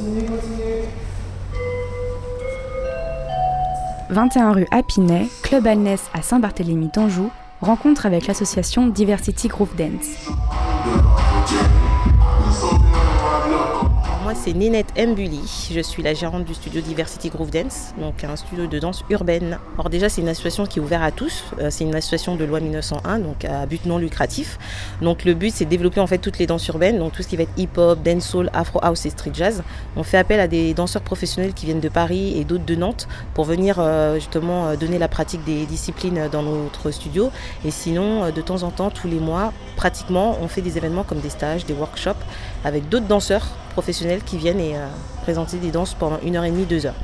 Continue, continue. 21 rue Apinet, Club Alnès à Saint-Barthélemy d'Anjou, rencontre avec l'association Diversity Groove Dance. C'est Ninette Mbuli. Je suis la gérante du studio Diversity Groove Dance, donc un studio de danse urbaine. Alors déjà, c'est une association qui est ouverte à tous. Euh, c'est une association de loi 1901, donc à but non lucratif. Donc le but, c'est de développer en fait toutes les danses urbaines, donc tout ce qui va être hip-hop, dancehall, afro house et street jazz. On fait appel à des danseurs professionnels qui viennent de Paris et d'autres de Nantes pour venir euh, justement euh, donner la pratique des disciplines dans notre studio. Et sinon, de temps en temps, tous les mois, pratiquement, on fait des événements comme des stages, des workshops avec d'autres danseurs professionnels qui viennent et euh, présenter des danses pendant une heure et demie, deux heures.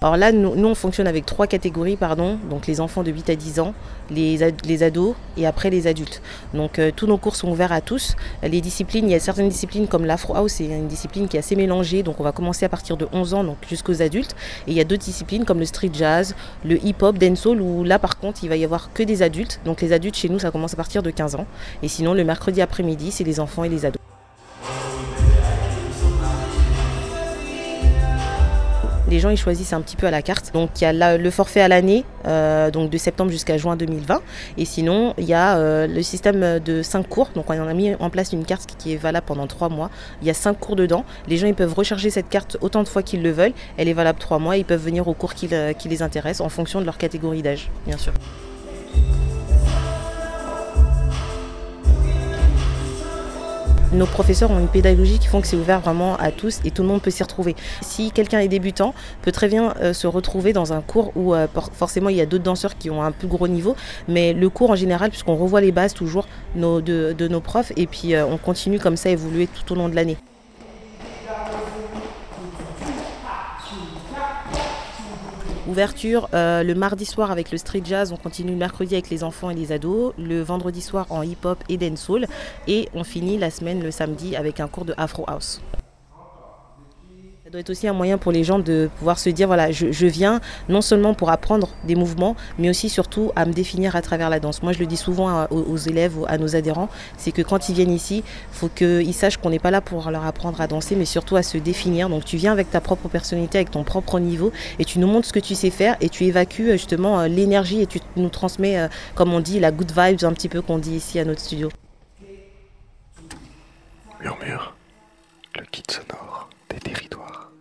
Alors là, nous, on fonctionne avec trois catégories, pardon. Donc les enfants de 8 à 10 ans, les ados et après les adultes. Donc euh, tous nos cours sont ouverts à tous. Les disciplines, il y a certaines disciplines comme l'afro house, c'est une discipline qui est assez mélangée. Donc on va commencer à partir de 11 ans, donc jusqu'aux adultes. Et il y a d'autres disciplines comme le street jazz, le hip-hop, dancehall, où là par contre, il va y avoir que des adultes. Donc les adultes chez nous, ça commence à partir de 15 ans. Et sinon, le mercredi après-midi, c'est les enfants et les ados. Les gens ils choisissent un petit peu à la carte. Donc il y a le forfait à l'année, euh, donc de septembre jusqu'à juin 2020. Et sinon il y a euh, le système de 5 cours. Donc on a mis en place une carte qui est valable pendant 3 mois. Il y a 5 cours dedans. Les gens ils peuvent recharger cette carte autant de fois qu'ils le veulent. Elle est valable 3 mois. Ils peuvent venir aux cours qui, le- qui les intéressent en fonction de leur catégorie d'âge, bien sûr. Nos professeurs ont une pédagogie qui font que c'est ouvert vraiment à tous et tout le monde peut s'y retrouver. Si quelqu'un est débutant, peut très bien euh, se retrouver dans un cours où euh, forcément il y a d'autres danseurs qui ont un plus gros niveau, mais le cours en général, puisqu'on revoit les bases toujours de nos profs et puis euh, on continue comme ça à évoluer tout au long de l'année. Ouverture euh, le mardi soir avec le street jazz, on continue le mercredi avec les enfants et les ados, le vendredi soir en hip-hop et dancehall et on finit la semaine le samedi avec un cours de afro house. Ça doit être aussi un moyen pour les gens de pouvoir se dire voilà, je, viens non seulement pour apprendre des mouvements, mais aussi surtout à me définir à travers la danse. Moi, je le dis souvent aux, aux élèves, à nos adhérents, c'est que quand ils viennent ici, il faut qu'ils sachent qu'on n'est pas là pour leur apprendre à danser, mais surtout à se définir. Donc, tu viens avec ta propre personnalité, avec ton propre niveau, et tu nous montres ce que tu sais faire, et tu évacues euh, justement euh, l'énergie, et tu nous transmets, euh, comme on dit, la good vibes un petit peu qu'on dit ici à notre studio. Murmure, le kit sonore territoire.